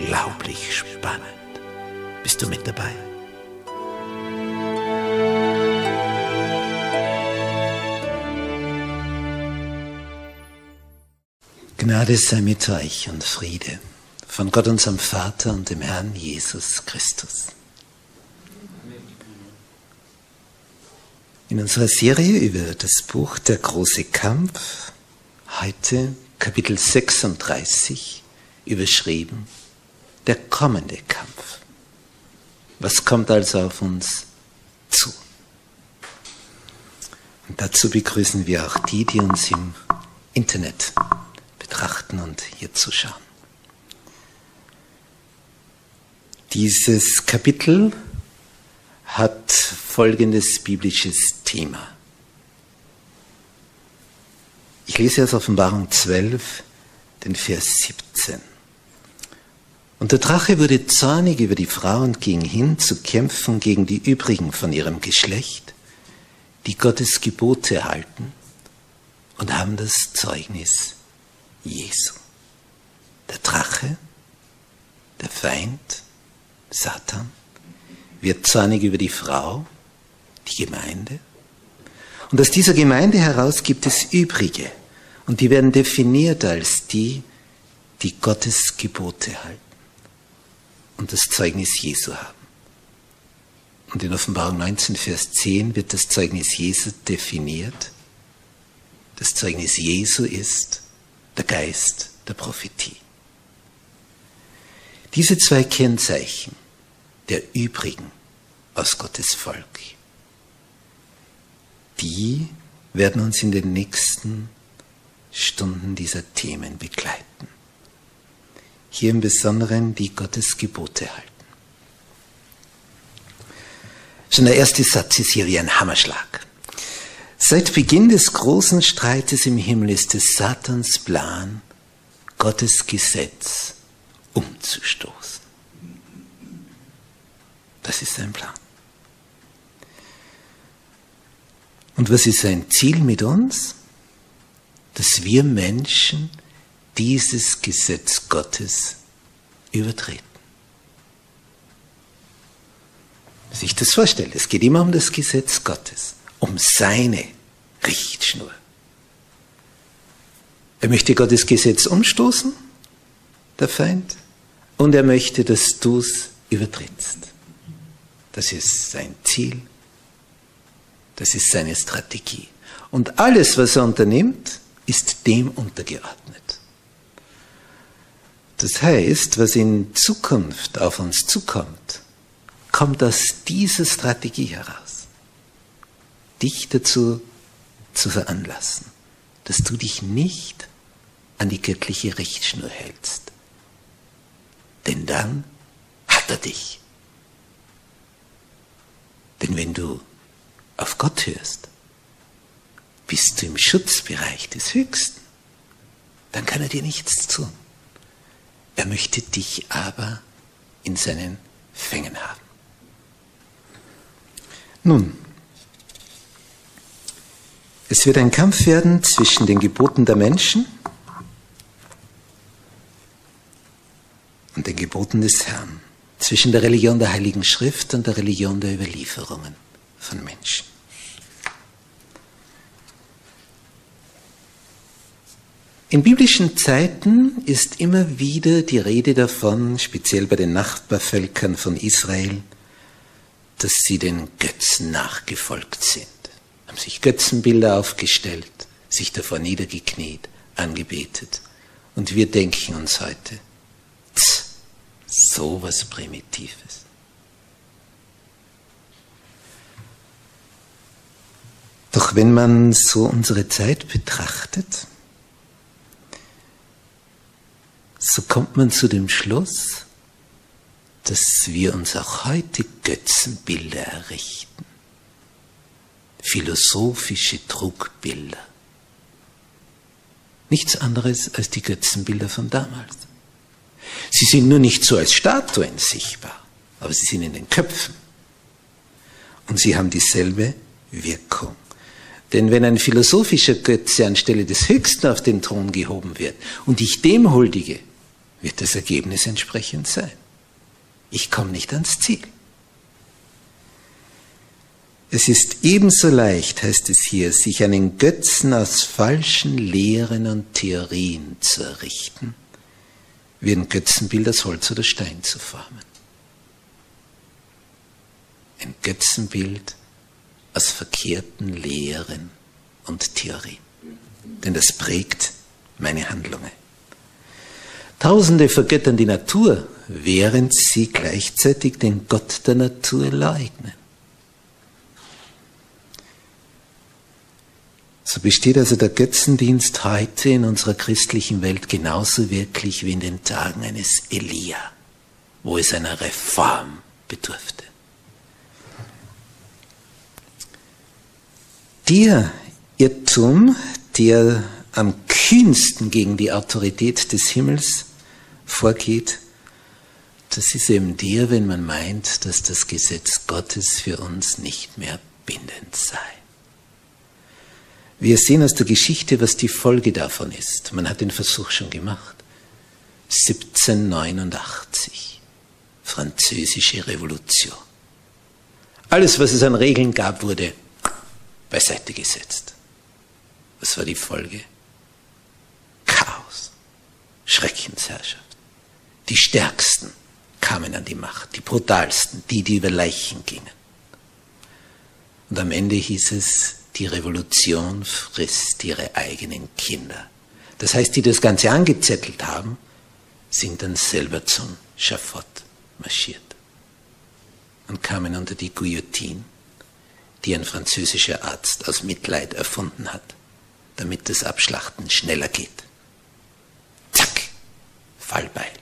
unglaublich spannend. Bist du mit dabei? Gnade sei mit euch und Friede von Gott unserem Vater und dem Herrn Jesus Christus. In unserer Serie über das Buch Der große Kampf, heute Kapitel 36, überschrieben der kommende Kampf. Was kommt also auf uns zu? Und dazu begrüßen wir auch die, die uns im Internet betrachten und hier zuschauen. Dieses Kapitel hat folgendes biblisches Thema. Ich lese aus Offenbarung 12, den Vers 17. Und der Drache wurde zornig über die Frau und ging hin zu kämpfen gegen die übrigen von ihrem Geschlecht, die Gottes Gebote halten und haben das Zeugnis Jesu. Der Drache, der Feind, Satan, wird zornig über die Frau, die Gemeinde. Und aus dieser Gemeinde heraus gibt es Übrige. Und die werden definiert als die, die Gottes Gebote halten und das Zeugnis Jesu haben. Und in Offenbarung 19, Vers 10 wird das Zeugnis Jesu definiert. Das Zeugnis Jesu ist der Geist der Prophetie. Diese zwei Kennzeichen der übrigen aus Gottes Volk, die werden uns in den nächsten Stunden dieser Themen begleiten hier im Besonderen die Gottes Gebote halten. Schon der erste Satz ist hier wie ein Hammerschlag. Seit Beginn des großen Streites im Himmel ist es Satans Plan, Gottes Gesetz umzustoßen. Das ist sein Plan. Und was ist sein Ziel mit uns? Dass wir Menschen dieses Gesetz Gottes übertreten. Sich das vorstellen, es geht immer um das Gesetz Gottes, um seine Richtschnur. Er möchte Gottes Gesetz umstoßen, der Feind, und er möchte, dass du es übertrittst. Das ist sein Ziel, das ist seine Strategie. Und alles, was er unternimmt, ist dem untergeordnet. Das heißt, was in Zukunft auf uns zukommt, kommt aus dieser Strategie heraus. Dich dazu zu veranlassen, dass du dich nicht an die göttliche Richtschnur hältst. Denn dann hat er dich. Denn wenn du auf Gott hörst, bist du im Schutzbereich des Höchsten. Dann kann er dir nichts tun. Er möchte dich aber in seinen Fängen haben. Nun, es wird ein Kampf werden zwischen den Geboten der Menschen und den Geboten des Herrn, zwischen der Religion der Heiligen Schrift und der Religion der Überlieferungen von Menschen. In biblischen Zeiten ist immer wieder die Rede davon, speziell bei den Nachbarvölkern von Israel, dass sie den Götzen nachgefolgt sind, haben sich Götzenbilder aufgestellt, sich davor niedergekniet, angebetet. Und wir denken uns heute, tz, so was Primitives. Doch wenn man so unsere Zeit betrachtet, so kommt man zu dem Schluss, dass wir uns auch heute Götzenbilder errichten, philosophische Trugbilder. Nichts anderes als die Götzenbilder von damals. Sie sind nur nicht so als Statuen sichtbar, aber sie sind in den Köpfen. Und sie haben dieselbe Wirkung. Denn wenn ein philosophischer Götze anstelle des Höchsten auf den Thron gehoben wird und ich dem huldige, wird das Ergebnis entsprechend sein. Ich komme nicht ans Ziel. Es ist ebenso leicht, heißt es hier, sich einen Götzen aus falschen Lehren und Theorien zu errichten, wie ein Götzenbild aus Holz oder Stein zu formen. Ein Götzenbild aus verkehrten Lehren und Theorien. Denn das prägt meine Handlungen. Tausende vergöttern die Natur, während sie gleichzeitig den Gott der Natur leugnen. So besteht also der Götzendienst heute in unserer christlichen Welt genauso wirklich wie in den Tagen eines Elia, wo es einer Reform bedurfte. Der Irrtum, der am kühnsten gegen die Autorität des Himmels vorgeht, das ist eben der, wenn man meint, dass das Gesetz Gottes für uns nicht mehr bindend sei. Wir sehen aus der Geschichte, was die Folge davon ist. Man hat den Versuch schon gemacht. 1789, französische Revolution. Alles, was es an Regeln gab, wurde beiseite gesetzt. Was war die Folge? Chaos, Schreckensherrschaft. Die Stärksten kamen an die Macht, die brutalsten, die, die über Leichen gingen. Und am Ende hieß es, die Revolution frisst ihre eigenen Kinder. Das heißt, die das Ganze angezettelt haben, sind dann selber zum Schafott marschiert und kamen unter die Guillotine, die ein französischer Arzt aus Mitleid erfunden hat, damit das Abschlachten schneller geht. Zack, Fallbeil.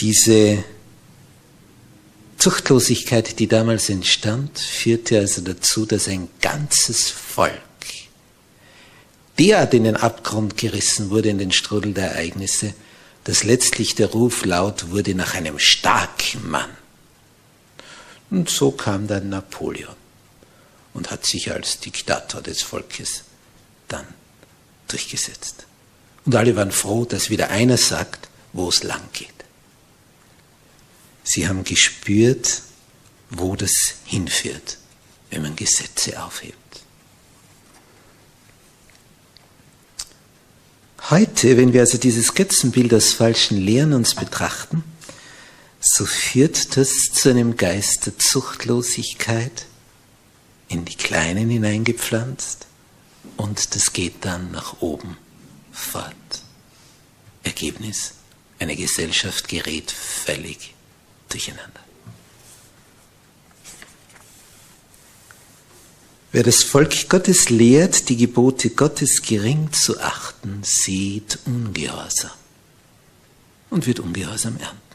Diese Zuchtlosigkeit, die damals entstand, führte also dazu, dass ein ganzes Volk derart in den Abgrund gerissen wurde, in den Strudel der Ereignisse, dass letztlich der Ruf laut wurde nach einem starken Mann. Und so kam dann Napoleon und hat sich als Diktator des Volkes dann durchgesetzt. Und alle waren froh, dass wieder einer sagt, wo es lang geht. Sie haben gespürt, wo das hinführt, wenn man Gesetze aufhebt. Heute, wenn wir also dieses Götzenbild aus falschen Lehren uns betrachten, so führt das zu einem Geist der Zuchtlosigkeit in die Kleinen hineingepflanzt und das geht dann nach oben fort. Ergebnis, eine Gesellschaft gerät völlig durcheinander. Wer das Volk Gottes lehrt, die Gebote Gottes gering zu achten, sieht Ungehorsam und wird Ungehorsam ernten.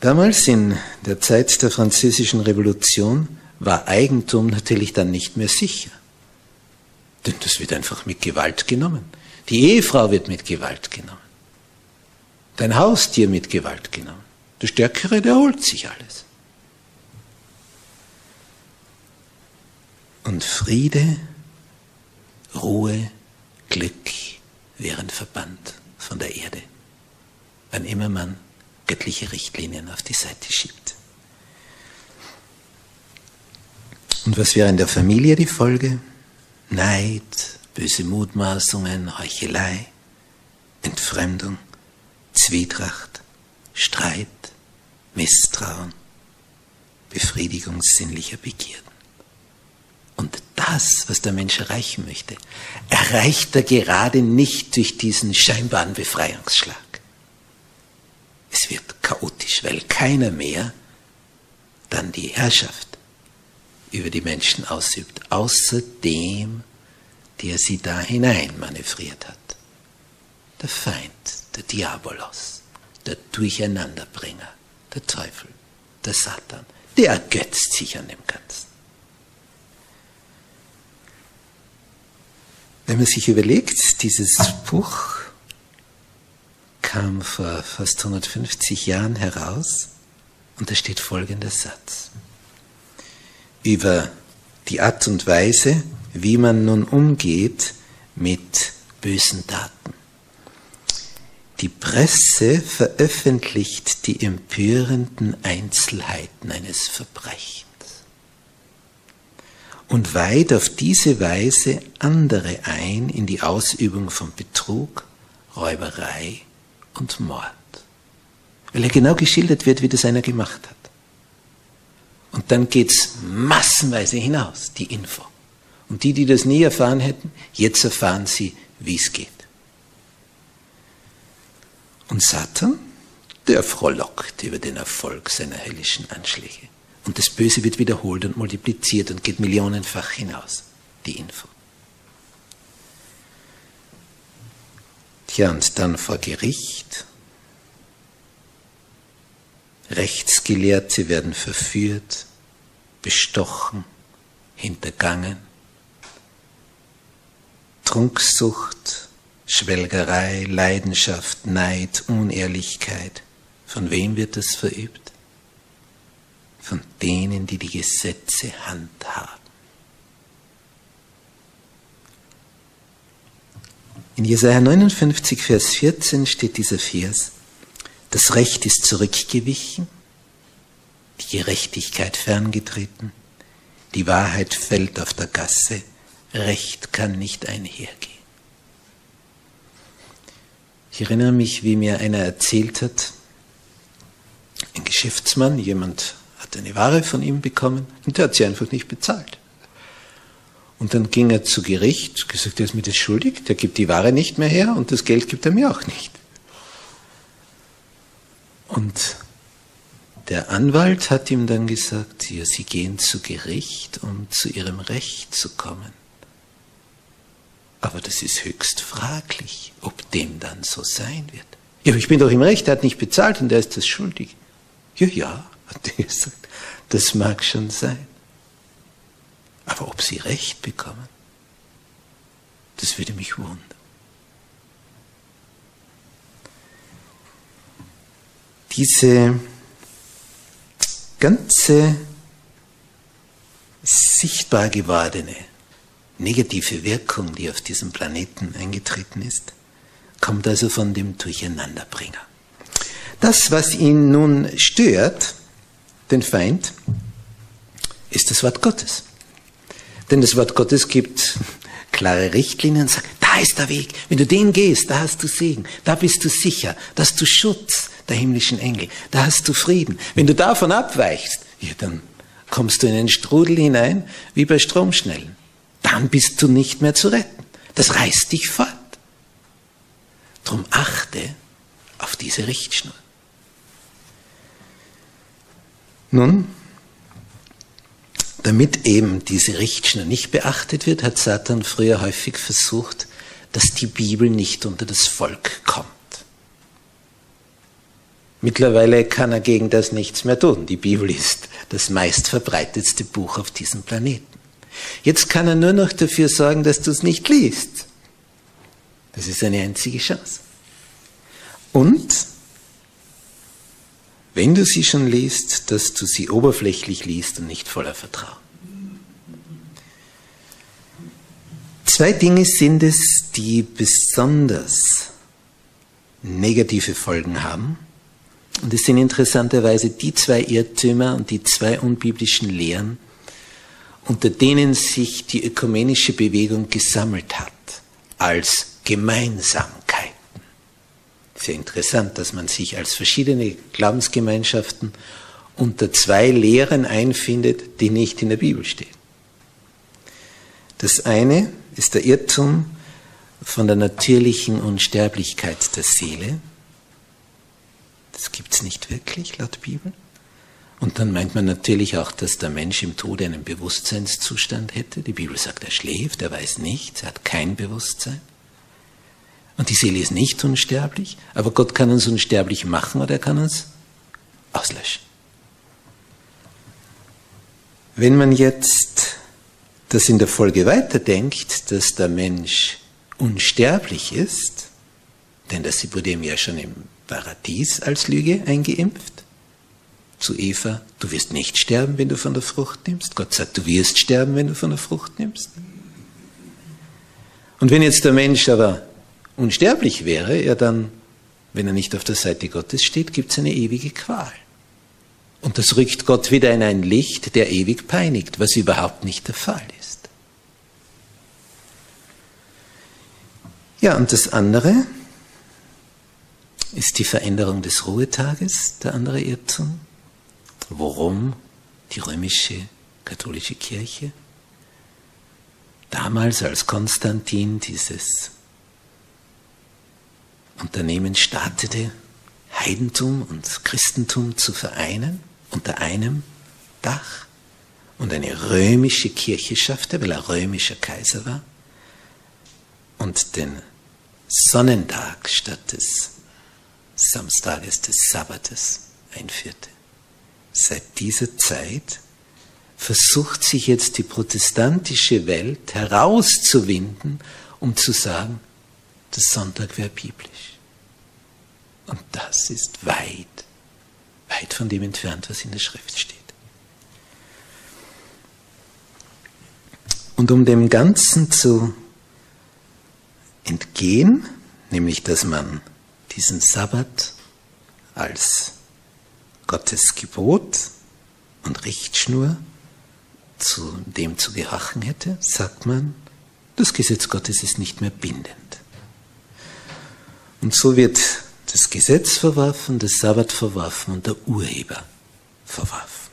Damals in der Zeit der französischen Revolution war Eigentum natürlich dann nicht mehr sicher. Denn das wird einfach mit Gewalt genommen. Die Ehefrau wird mit Gewalt genommen. Dein Haustier mit Gewalt genommen. Der Stärkere, der holt sich alles. Und Friede, Ruhe, Glück wären verbannt von der Erde, wann immer man göttliche Richtlinien auf die Seite schiebt. Und was wäre in der Familie die Folge? Neid, böse Mutmaßungen, Heuchelei, Entfremdung, Zwietracht, Streit, Misstrauen, Befriedigung sinnlicher Begierden. Und das, was der Mensch erreichen möchte, erreicht er gerade nicht durch diesen scheinbaren Befreiungsschlag. Es wird chaotisch, weil keiner mehr dann die Herrschaft über die Menschen ausübt, außer dem, der sie da hinein manövriert hat. Der Feind, der Diabolos, der Durcheinanderbringer, der Teufel, der Satan, der ergötzt sich an dem Ganzen. Wenn man sich überlegt, dieses Buch kam vor fast 150 Jahren heraus und da steht folgender Satz über die Art und Weise, wie man nun umgeht mit bösen Daten. Die Presse veröffentlicht die empörenden Einzelheiten eines Verbrechens und weiht auf diese Weise andere ein in die Ausübung von Betrug, Räuberei und Mord. Weil er genau geschildert wird, wie das einer gemacht hat. Und dann geht's massenweise hinaus, die Info. Und die, die das nie erfahren hätten, jetzt erfahren sie, wie es geht. Und Satan, der frohlockt über den Erfolg seiner höllischen Anschläge. Und das Böse wird wiederholt und multipliziert und geht millionenfach hinaus, die Info. Tja, und dann vor Gericht Rechtsgelehrte werden verführt, bestochen, hintergangen. Trunksucht, Schwelgerei, Leidenschaft, Neid, Unehrlichkeit. Von wem wird das verübt? Von denen, die die Gesetze handhaben. In Jesaja 59, Vers 14 steht dieser Vers. Das Recht ist zurückgewichen, die Gerechtigkeit ferngetreten, die Wahrheit fällt auf der Gasse, Recht kann nicht einhergehen. Ich erinnere mich, wie mir einer erzählt hat, ein Geschäftsmann, jemand hat eine Ware von ihm bekommen und der hat sie einfach nicht bezahlt. Und dann ging er zu Gericht, gesagt, er ist mir das schuldig, der gibt die Ware nicht mehr her und das Geld gibt er mir auch nicht. Und der Anwalt hat ihm dann gesagt, ja, Sie gehen zu Gericht, um zu Ihrem Recht zu kommen. Aber das ist höchst fraglich, ob dem dann so sein wird. Ja, aber ich bin doch im Recht, er hat nicht bezahlt und er ist das schuldig. Ja, ja, hat er gesagt, das mag schon sein. Aber ob Sie Recht bekommen, das würde mich wundern. diese ganze sichtbar gewordene negative Wirkung, die auf diesem Planeten eingetreten ist, kommt also von dem Durcheinanderbringer. Das, was ihn nun stört, den Feind, ist das Wort Gottes. Denn das Wort Gottes gibt klare Richtlinien und sagt, da ist der Weg. Wenn du den gehst, da hast du Segen, da bist du sicher, da hast du Schutz, der himmlischen Engel. Da hast du Frieden. Wenn du davon abweichst, ja, dann kommst du in einen Strudel hinein, wie bei Stromschnellen. Dann bist du nicht mehr zu retten. Das reißt dich fort. Drum achte auf diese Richtschnur. Nun, damit eben diese Richtschnur nicht beachtet wird, hat Satan früher häufig versucht, dass die Bibel nicht unter das Volk kommt. Mittlerweile kann er gegen das nichts mehr tun. Die Bibel ist das meistverbreitetste Buch auf diesem Planeten. Jetzt kann er nur noch dafür sorgen, dass du es nicht liest. Das ist eine einzige Chance. Und wenn du sie schon liest, dass du sie oberflächlich liest und nicht voller Vertrauen. Zwei Dinge sind es, die besonders negative Folgen haben. Und es sind interessanterweise die zwei Irrtümer und die zwei unbiblischen Lehren, unter denen sich die ökumenische Bewegung gesammelt hat, als Gemeinsamkeiten. Sehr interessant, dass man sich als verschiedene Glaubensgemeinschaften unter zwei Lehren einfindet, die nicht in der Bibel stehen. Das eine ist der Irrtum von der natürlichen Unsterblichkeit der Seele. Das gibt es nicht wirklich laut Bibel. Und dann meint man natürlich auch, dass der Mensch im Tode einen Bewusstseinszustand hätte. Die Bibel sagt, er schläft, er weiß nichts, er hat kein Bewusstsein. Und die Seele ist nicht unsterblich, aber Gott kann uns unsterblich machen oder er kann uns auslöschen. Wenn man jetzt das in der Folge weiterdenkt, dass der Mensch unsterblich ist, denn das wurde ihm ja schon im Paradies als Lüge eingeimpft, zu Eva, du wirst nicht sterben, wenn du von der Frucht nimmst. Gott sagt, du wirst sterben, wenn du von der Frucht nimmst. Und wenn jetzt der Mensch aber unsterblich wäre, ja dann, wenn er nicht auf der Seite Gottes steht, gibt es eine ewige Qual. Und das rückt Gott wieder in ein Licht, der ewig peinigt, was überhaupt nicht der Fall ist. Ja, und das andere ist die Veränderung des Ruhetages, der andere Irrtum. Warum die römische katholische Kirche damals als Konstantin dieses Unternehmen startete, Heidentum und Christentum zu vereinen unter einem Dach und eine römische Kirche schaffte, weil er römischer Kaiser war und den Sonnentag statt des Samstages des Sabbates einführte. Seit dieser Zeit versucht sich jetzt die protestantische Welt herauszuwinden, um zu sagen, der Sonntag wäre biblisch. Und das ist weit, weit von dem entfernt, was in der Schrift steht. Und um dem Ganzen zu entgehen, nämlich dass man diesen Sabbat als Gottes Gebot und Richtschnur zu dem zu gehorchen hätte, sagt man, das Gesetz Gottes ist nicht mehr bindend. Und so wird das Gesetz verworfen, das Sabbat verworfen und der Urheber verworfen.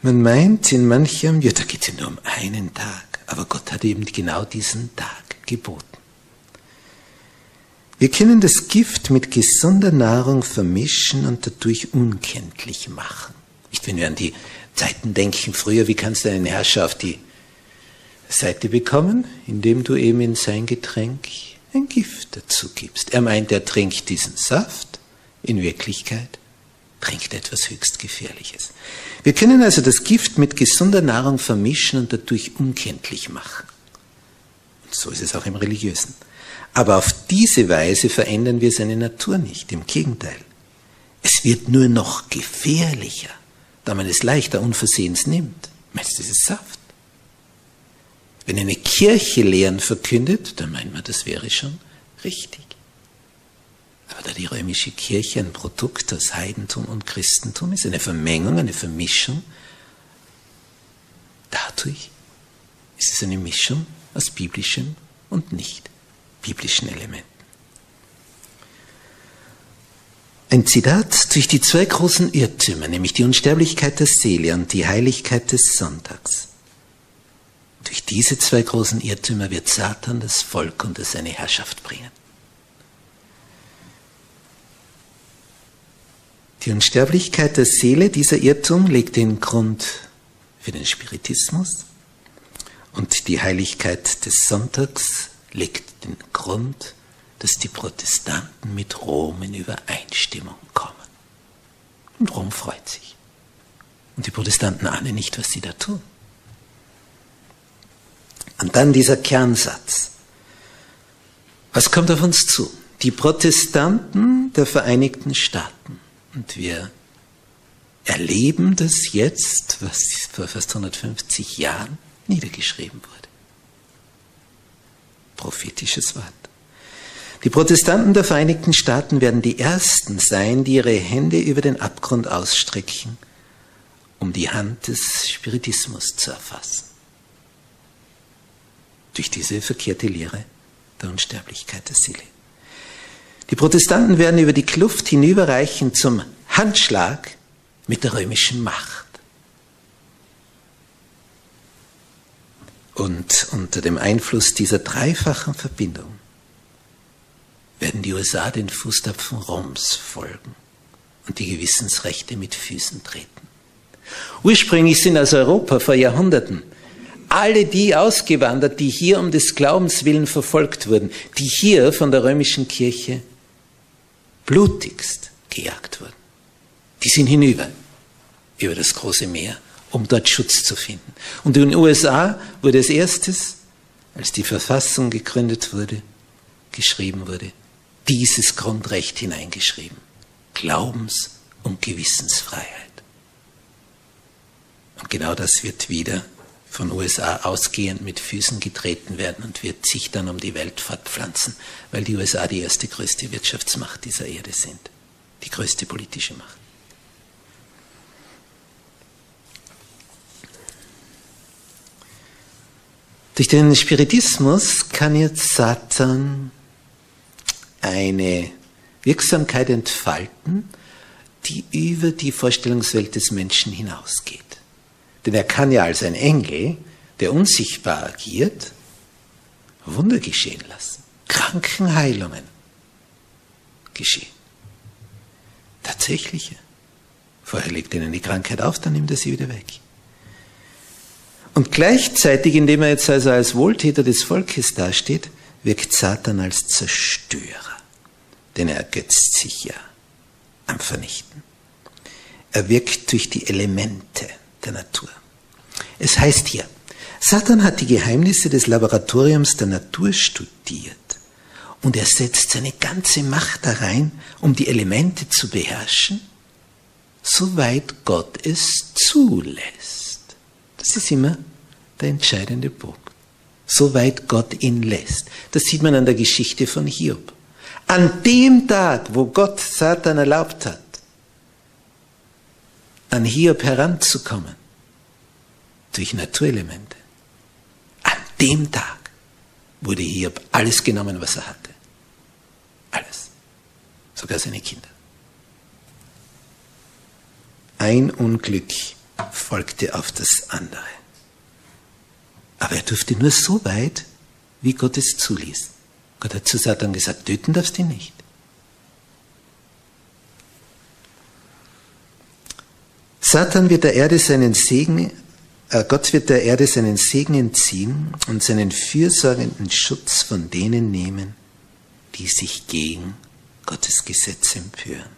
Man meint in manchem, ja, da geht es ja nur um einen Tag, aber Gott hat eben genau diesen Tag geboten. Wir können das Gift mit gesunder Nahrung vermischen und dadurch unkenntlich machen. Nicht, wenn wir an die Zeiten denken, früher, wie kannst du einen Herrscher auf die Seite bekommen, indem du ihm in sein Getränk ein Gift dazu gibst. Er meint, er trinkt diesen Saft, in Wirklichkeit trinkt etwas höchst Gefährliches. Wir können also das Gift mit gesunder Nahrung vermischen und dadurch unkenntlich machen. Und so ist es auch im Religiösen. Aber auf diese Weise verändern wir seine Natur nicht, im Gegenteil. Es wird nur noch gefährlicher, da man es leichter unversehens nimmt. Meinst du, das ist Saft? Wenn eine Kirche Lehren verkündet, dann meint man, das wäre schon richtig. Aber da die römische Kirche ein Produkt aus Heidentum und Christentum ist, eine Vermengung, eine Vermischung, dadurch ist es eine Mischung aus biblischen und nicht biblischen Elementen. Ein Zitat durch die zwei großen Irrtümer, nämlich die Unsterblichkeit der Seele und die Heiligkeit des Sonntags. Durch diese zwei großen Irrtümer wird Satan das Volk unter seine Herrschaft bringen. Die Unsterblichkeit der Seele, dieser Irrtum legt den Grund für den Spiritismus und die Heiligkeit des Sonntags legt den Grund, dass die Protestanten mit Rom in Übereinstimmung kommen. Und Rom freut sich. Und die Protestanten ahnen nicht, was sie da tun. Und dann dieser Kernsatz. Was kommt auf uns zu? Die Protestanten der Vereinigten Staaten. Und wir erleben das jetzt, was vor fast 150 Jahren niedergeschrieben wurde. Prophetisches Wort. Die Protestanten der Vereinigten Staaten werden die Ersten sein, die ihre Hände über den Abgrund ausstrecken, um die Hand des Spiritismus zu erfassen. Durch diese verkehrte Lehre der Unsterblichkeit der Seele. Die Protestanten werden über die Kluft hinüberreichen zum Handschlag mit der römischen Macht. Und unter dem Einfluss dieser dreifachen Verbindung werden die USA den Fußtapfen Roms folgen und die Gewissensrechte mit Füßen treten. Ursprünglich sind aus Europa vor Jahrhunderten alle die ausgewandert, die hier um des Glaubens willen verfolgt wurden, die hier von der römischen Kirche blutigst gejagt wurden. Die sind hinüber über das große Meer, um dort Schutz zu finden. Und in den USA wurde als erstes, als die Verfassung gegründet wurde, geschrieben wurde, dieses Grundrecht hineingeschrieben. Glaubens- und Gewissensfreiheit. Und genau das wird wieder von USA ausgehend mit Füßen getreten werden und wird sich dann um die Welt fortpflanzen, weil die USA die erste größte Wirtschaftsmacht dieser Erde sind, die größte politische Macht. Durch den Spiritismus kann jetzt Satan eine Wirksamkeit entfalten, die über die Vorstellungswelt des Menschen hinausgeht. Denn er kann ja als ein Engel, der unsichtbar agiert, Wunder geschehen lassen, Krankenheilungen geschehen. Tatsächliche. Vorher legt ihnen die Krankheit auf, dann nimmt er sie wieder weg. Und gleichzeitig, indem er jetzt also als Wohltäter des Volkes dasteht, wirkt Satan als Zerstörer. Denn er ergötzt sich ja am Vernichten. Er wirkt durch die Elemente der Natur. Es heißt hier, Satan hat die Geheimnisse des Laboratoriums der Natur studiert und er setzt seine ganze Macht da rein, um die Elemente zu beherrschen, soweit Gott es zulässt. Das ist immer der entscheidende Punkt. Soweit Gott ihn lässt. Das sieht man an der Geschichte von Hiob. An dem Tag, wo Gott Satan erlaubt hat, an Hiob heranzukommen, durch Naturelemente, an dem Tag wurde Hiob alles genommen, was er hatte. Alles. Sogar seine Kinder. Ein Unglück folgte auf das andere. Aber er durfte nur so weit, wie Gott es zuließ. Gott hat zu Satan gesagt, töten darfst du ihn nicht. Satan wird der Erde seinen Segen, äh, Gott wird der Erde seinen Segen entziehen und seinen fürsorgenden Schutz von denen nehmen, die sich gegen Gottes Gesetz empören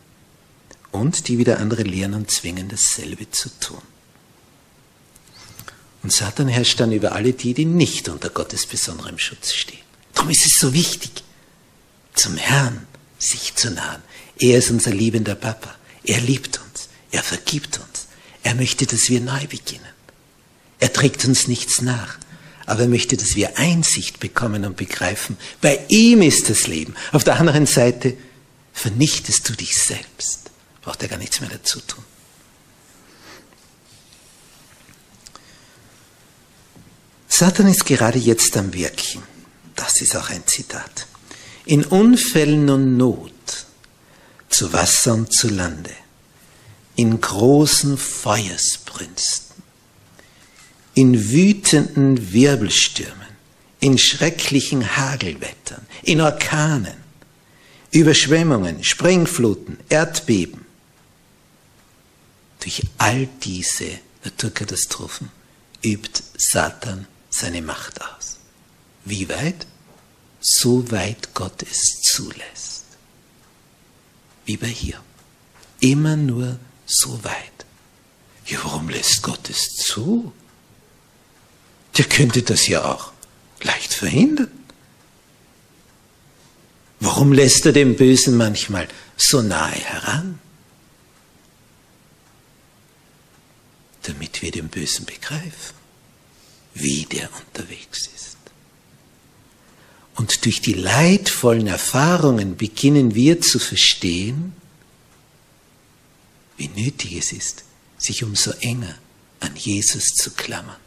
und die wieder andere lehren und zwingen, dasselbe zu tun. Und Satan herrscht dann über alle die, die nicht unter Gottes besonderem Schutz stehen. Darum ist es so wichtig, zum Herrn sich zu nahen. Er ist unser liebender Papa. Er liebt uns. Er vergibt uns. Er möchte, dass wir neu beginnen. Er trägt uns nichts nach. Aber er möchte, dass wir Einsicht bekommen und begreifen. Bei ihm ist das Leben. Auf der anderen Seite vernichtest du dich selbst. Braucht er gar nichts mehr dazu tun. Satan ist gerade jetzt am Wirken. Das ist auch ein Zitat. In Unfällen und Not, zu Wasser und zu Lande, in großen Feuersbrünsten, in wütenden Wirbelstürmen, in schrecklichen Hagelwettern, in Orkanen, Überschwemmungen, Sprengfluten, Erdbeben. Durch all diese Naturkatastrophen übt Satan seine Macht aus. Wie weit? So weit Gott es zulässt. Wie bei hier. Immer nur so weit. Ja, warum lässt Gott es zu? Der könnte das ja auch leicht verhindern. Warum lässt er den Bösen manchmal so nahe heran? Damit wir den Bösen begreifen, wie der unterwegs ist. Und durch die leidvollen Erfahrungen beginnen wir zu verstehen, wie nötig es ist, sich umso enger an Jesus zu klammern,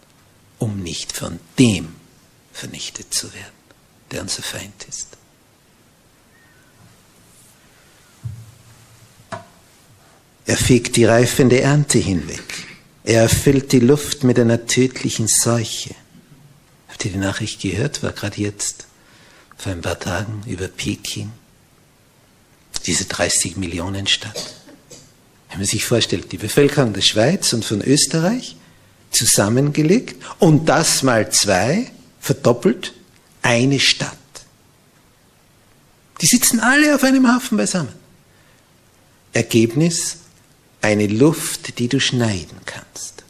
um nicht von dem vernichtet zu werden, der unser Feind ist. Er fegt die reifende Ernte hinweg. Er erfüllt die Luft mit einer tödlichen Seuche. Habt ihr die Nachricht gehört? War gerade jetzt vor ein paar Tagen über Peking. Diese 30 Millionen Stadt. Wenn man sich vorstellt, die Bevölkerung der Schweiz und von Österreich zusammengelegt und das mal zwei, verdoppelt, eine Stadt. Die sitzen alle auf einem Haufen beisammen. Ergebnis, eine Luft, die du schneiden kannst.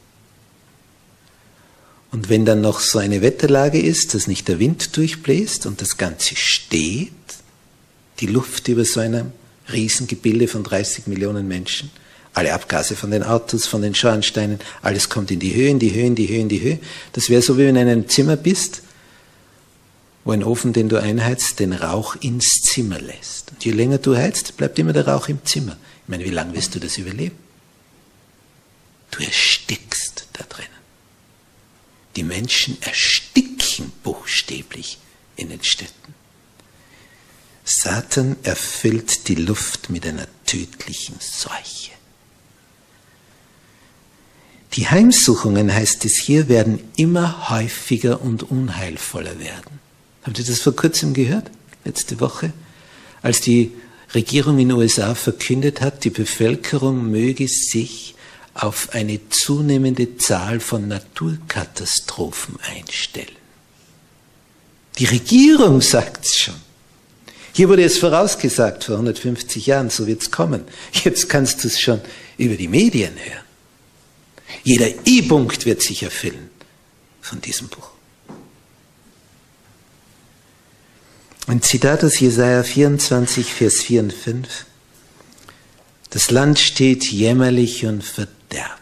Und wenn dann noch so eine Wetterlage ist, dass nicht der Wind durchbläst und das Ganze steht, die Luft über so einem Riesengebilde von 30 Millionen Menschen, alle Abgase von den Autos, von den Schornsteinen, alles kommt in die Höhe, in die Höhe, in die Höhe, in die Höhe. Das wäre so, wie wenn du in einem Zimmer bist, wo ein Ofen, den du einheizt, den Rauch ins Zimmer lässt. Und je länger du heizt, bleibt immer der Rauch im Zimmer. Meine, wie lange wirst du das überleben? Du erstickst da drinnen. Die Menschen ersticken buchstäblich in den Städten. Satan erfüllt die Luft mit einer tödlichen Seuche. Die Heimsuchungen, heißt es hier, werden immer häufiger und unheilvoller werden. Habt ihr das vor kurzem gehört? Letzte Woche? Als die Regierung in den USA verkündet hat, die Bevölkerung möge sich auf eine zunehmende Zahl von Naturkatastrophen einstellen. Die Regierung sagt es schon. Hier wurde es vorausgesagt vor 150 Jahren, so wird es kommen. Jetzt kannst du es schon über die Medien hören. Jeder E-Punkt wird sich erfüllen von diesem Buch. Ein Zitat aus Jesaja 24, Vers 4 und 5. Das Land steht jämmerlich und verderbt.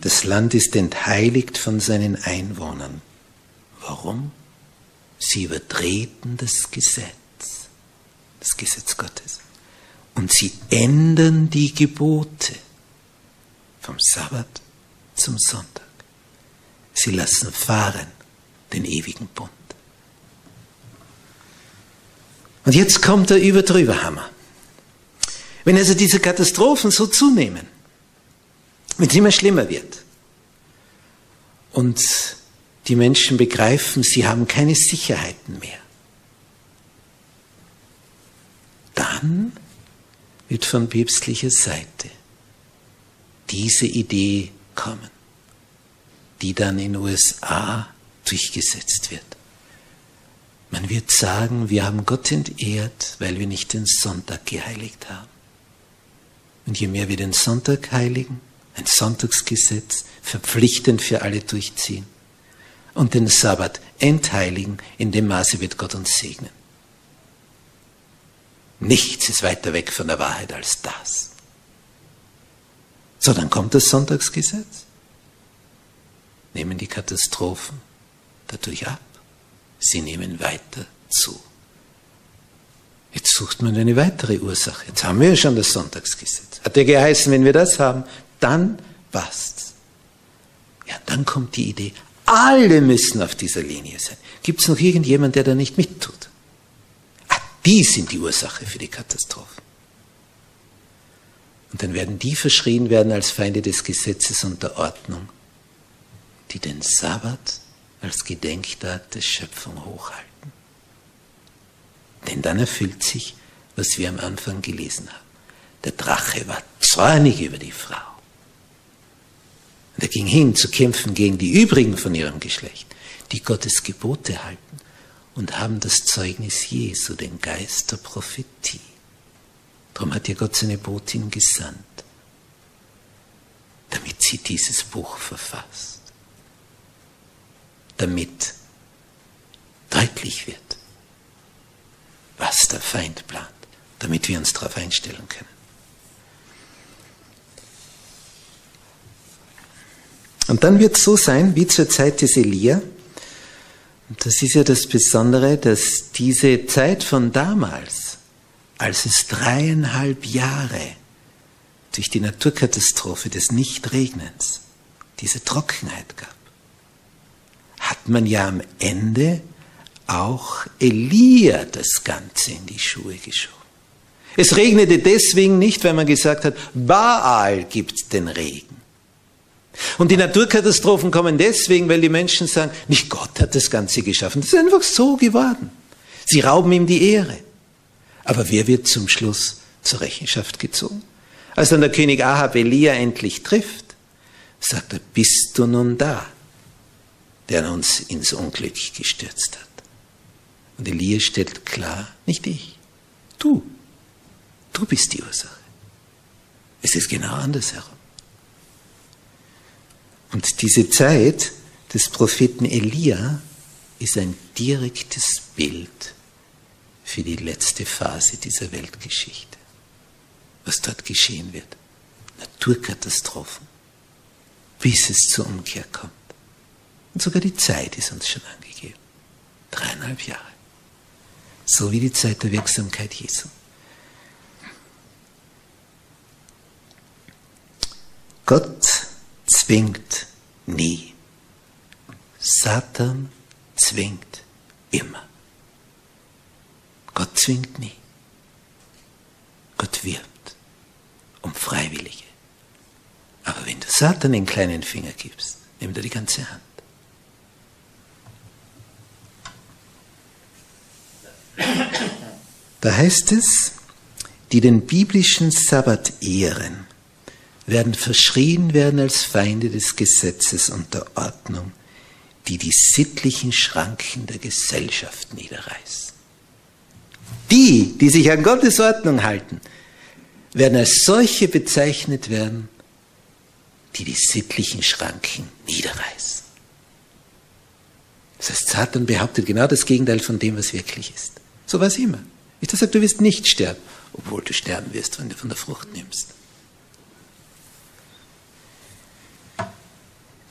Das Land ist entheiligt von seinen Einwohnern. Warum? Sie übertreten das Gesetz, das Gesetz Gottes. Und sie ändern die Gebote vom Sabbat zum Sonntag. Sie lassen fahren den ewigen Bund. Und jetzt kommt der Überdrüberhammer. Wenn also diese Katastrophen so zunehmen, wenn es immer schlimmer wird und die Menschen begreifen, sie haben keine Sicherheiten mehr, dann wird von päpstlicher Seite diese Idee kommen, die dann in den USA durchgesetzt wird. Man wird sagen, wir haben Gott entehrt, weil wir nicht den Sonntag geheiligt haben. Und je mehr wir den Sonntag heiligen, ein Sonntagsgesetz verpflichtend für alle durchziehen und den Sabbat entheiligen, in dem Maße wird Gott uns segnen. Nichts ist weiter weg von der Wahrheit als das. So, dann kommt das Sonntagsgesetz. Nehmen die Katastrophen dadurch ab. Sie nehmen weiter zu. Jetzt sucht man eine weitere Ursache. Jetzt haben wir ja schon das Sonntagsgesetz. Hat ja geheißen, wenn wir das haben, dann passt's. Ja, dann kommt die Idee, alle müssen auf dieser Linie sein. Gibt es noch irgendjemand, der da nicht mittut? Ah, die sind die Ursache für die Katastrophen. Und dann werden die verschrien werden als Feinde des Gesetzes und der Ordnung, die den Sabbat als Gedenktag der Schöpfung hochhalten. Denn dann erfüllt sich, was wir am Anfang gelesen haben. Der Drache war zornig über die Frau. Und er ging hin zu kämpfen gegen die übrigen von ihrem Geschlecht, die Gottes Gebote halten und haben das Zeugnis Jesu, den Geist der Prophetie. Darum hat ja Gott seine Botin gesandt, sie dieses Buch verfasst, damit deutlich wird, was der Feind plant, damit wir uns darauf einstellen können. Und dann wird es so sein, wie zur Zeit des Elia. Und das ist ja das Besondere, dass diese Zeit von damals, als es dreieinhalb Jahre durch die Naturkatastrophe des Nichtregnens diese Trockenheit gab, hat man ja am Ende auch Elia das Ganze in die Schuhe geschoben. Es regnete deswegen nicht, weil man gesagt hat, Baal gibt den Regen. Und die Naturkatastrophen kommen deswegen, weil die Menschen sagen, nicht Gott hat das Ganze geschaffen. Das ist einfach so geworden. Sie rauben ihm die Ehre. Aber wer wird zum Schluss zur Rechenschaft gezogen? Als dann der König Ahab Elia endlich trifft, sagt er, bist du nun da, der uns ins Unglück gestürzt hat? Und Elia stellt klar, nicht ich, du. Du bist die Ursache. Es ist genau andersherum. Und diese Zeit des Propheten Elia ist ein direktes Bild für die letzte Phase dieser Weltgeschichte. Was dort geschehen wird. Naturkatastrophen, bis es zur Umkehr kommt. Und sogar die Zeit ist uns schon angegeben. Dreieinhalb Jahre so wie die Zeit der Wirksamkeit Jesu. Gott zwingt nie. Satan zwingt immer. Gott zwingt nie. Gott wirbt um Freiwillige. Aber wenn du Satan den kleinen Finger gibst, nimmt er die ganze Hand. Da heißt es, die den biblischen Sabbat ehren, werden verschrien werden als Feinde des Gesetzes und der Ordnung, die die sittlichen Schranken der Gesellschaft niederreißen. Die, die sich an Gottes Ordnung halten, werden als solche bezeichnet werden, die die sittlichen Schranken niederreißen. Das heißt, Satan behauptet genau das Gegenteil von dem, was wirklich ist. So war es immer. Ich sagt, du wirst nicht sterben, obwohl du sterben wirst, wenn du von der Frucht nimmst.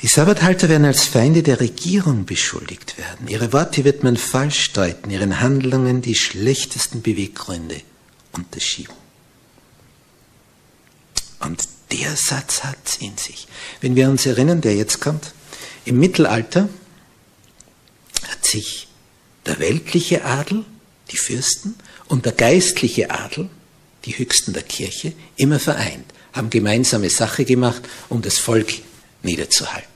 Die Sabbathalter werden als Feinde der Regierung beschuldigt werden. Ihre Worte wird man falsch deuten, ihren Handlungen die schlechtesten Beweggründe unterschieben. Und der Satz hat in sich. Wenn wir uns erinnern, der jetzt kommt, im Mittelalter hat sich der weltliche Adel die Fürsten, und der geistliche Adel, die Höchsten der Kirche, immer vereint, haben gemeinsame Sache gemacht, um das Volk niederzuhalten.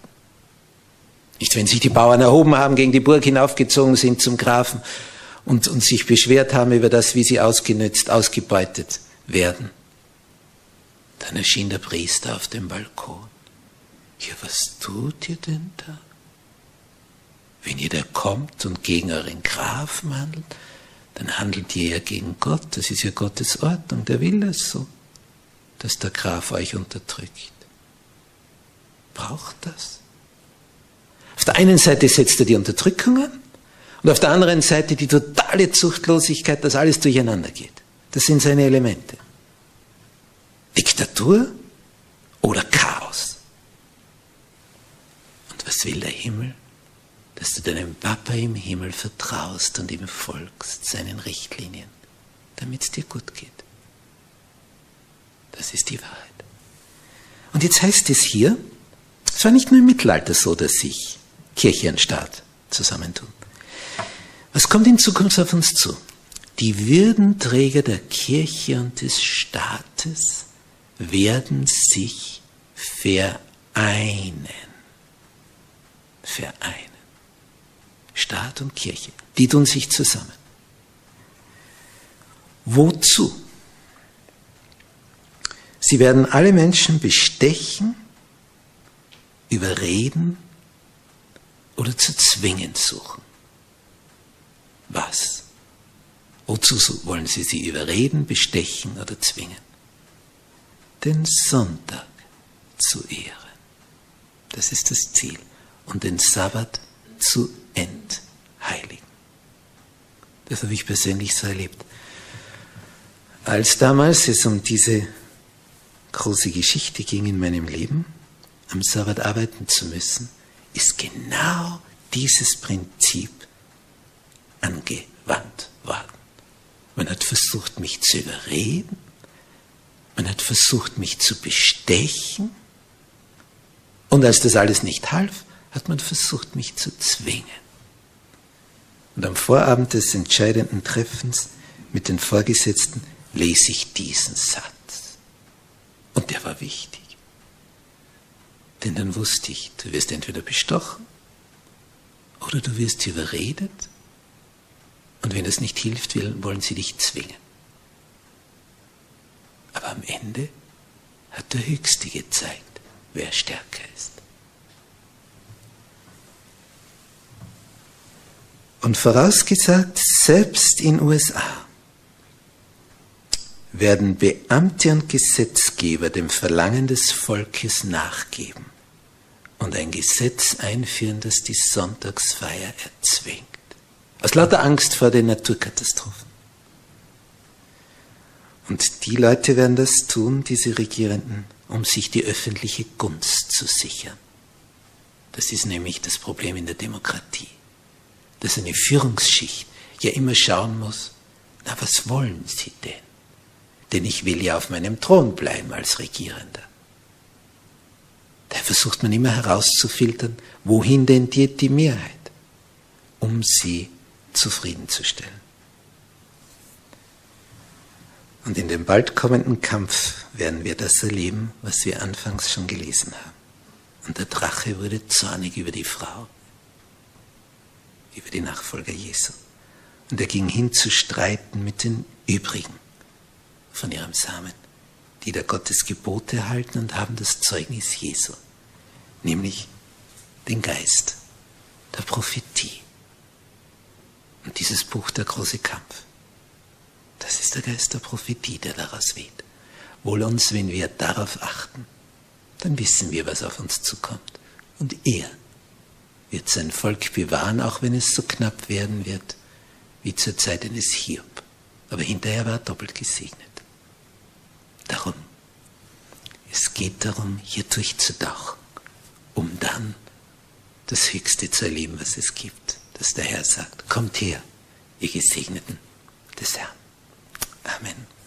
Nicht, wenn sich die Bauern erhoben haben, gegen die Burg hinaufgezogen sind zum Grafen und, und sich beschwert haben über das, wie sie ausgenützt, ausgebeutet werden. Dann erschien der Priester auf dem Balkon. Ja, was tut ihr denn da? Wenn ihr da kommt und gegen euren Grafen handelt, dann handelt ihr ja gegen Gott. Das ist ja Gottes Ordnung. Der will es so, dass der Graf euch unterdrückt. Braucht das? Auf der einen Seite setzt er die Unterdrückung an und auf der anderen Seite die totale Zuchtlosigkeit, dass alles durcheinander geht. Das sind seine Elemente. Diktatur oder Chaos. Und was will der Himmel? Dass du deinem Papa im Himmel vertraust und ihm folgst, seinen Richtlinien, damit es dir gut geht. Das ist die Wahrheit. Und jetzt heißt es hier, es war nicht nur im Mittelalter so, dass sich Kirche und Staat zusammentun. Was kommt in Zukunft auf uns zu? Die Würdenträger der Kirche und des Staates werden sich vereinen. Vereinen. Staat und Kirche, die tun sich zusammen. Wozu? Sie werden alle Menschen bestechen, überreden oder zu zwingen suchen. Was? Wozu wollen sie sie überreden, bestechen oder zwingen? Den Sonntag zu ehren. Das ist das Ziel. Und den Sabbat zu entheiligen. Das habe ich persönlich so erlebt. Als damals es um diese große Geschichte ging in meinem Leben, am Sabbat arbeiten zu müssen, ist genau dieses Prinzip angewandt worden. Man hat versucht, mich zu überreden, man hat versucht, mich zu bestechen, und als das alles nicht half, hat man versucht, mich zu zwingen. Und am Vorabend des entscheidenden Treffens mit den Vorgesetzten lese ich diesen Satz. Und der war wichtig. Denn dann wusste ich, du wirst entweder bestochen oder du wirst überredet. Und wenn das nicht hilft, wollen sie dich zwingen. Aber am Ende hat der Höchste gezeigt, wer stärker ist. Und vorausgesagt, selbst in USA werden Beamte und Gesetzgeber dem Verlangen des Volkes nachgeben und ein Gesetz einführen, das die Sonntagsfeier erzwingt. Aus lauter Angst vor den Naturkatastrophen. Und die Leute werden das tun, diese Regierenden, um sich die öffentliche Gunst zu sichern. Das ist nämlich das Problem in der Demokratie dass eine Führungsschicht ja immer schauen muss, na was wollen Sie denn? Denn ich will ja auf meinem Thron bleiben als Regierender. Da versucht man immer herauszufiltern, wohin tendiert die Mehrheit, um sie zufriedenzustellen. Und in dem bald kommenden Kampf werden wir das erleben, was wir anfangs schon gelesen haben. Und der Drache wurde zornig über die Frau über die Nachfolger Jesu. Und er ging hin zu streiten mit den übrigen von ihrem Samen, die da Gottes Gebote halten und haben das Zeugnis Jesu, nämlich den Geist der Prophetie. Und dieses Buch, der große Kampf, das ist der Geist der Prophetie, der daraus weht. Wohl uns, wenn wir darauf achten, dann wissen wir, was auf uns zukommt. Und er wird sein Volk bewahren, auch wenn es so knapp werden wird wie zur Zeit eines Hiob. Aber hinterher war er doppelt gesegnet. Darum, es geht darum, hier durchzutauchen, um dann das Höchste zu erleben, was es gibt. Dass der Herr sagt, kommt her, ihr Gesegneten des Herrn. Amen.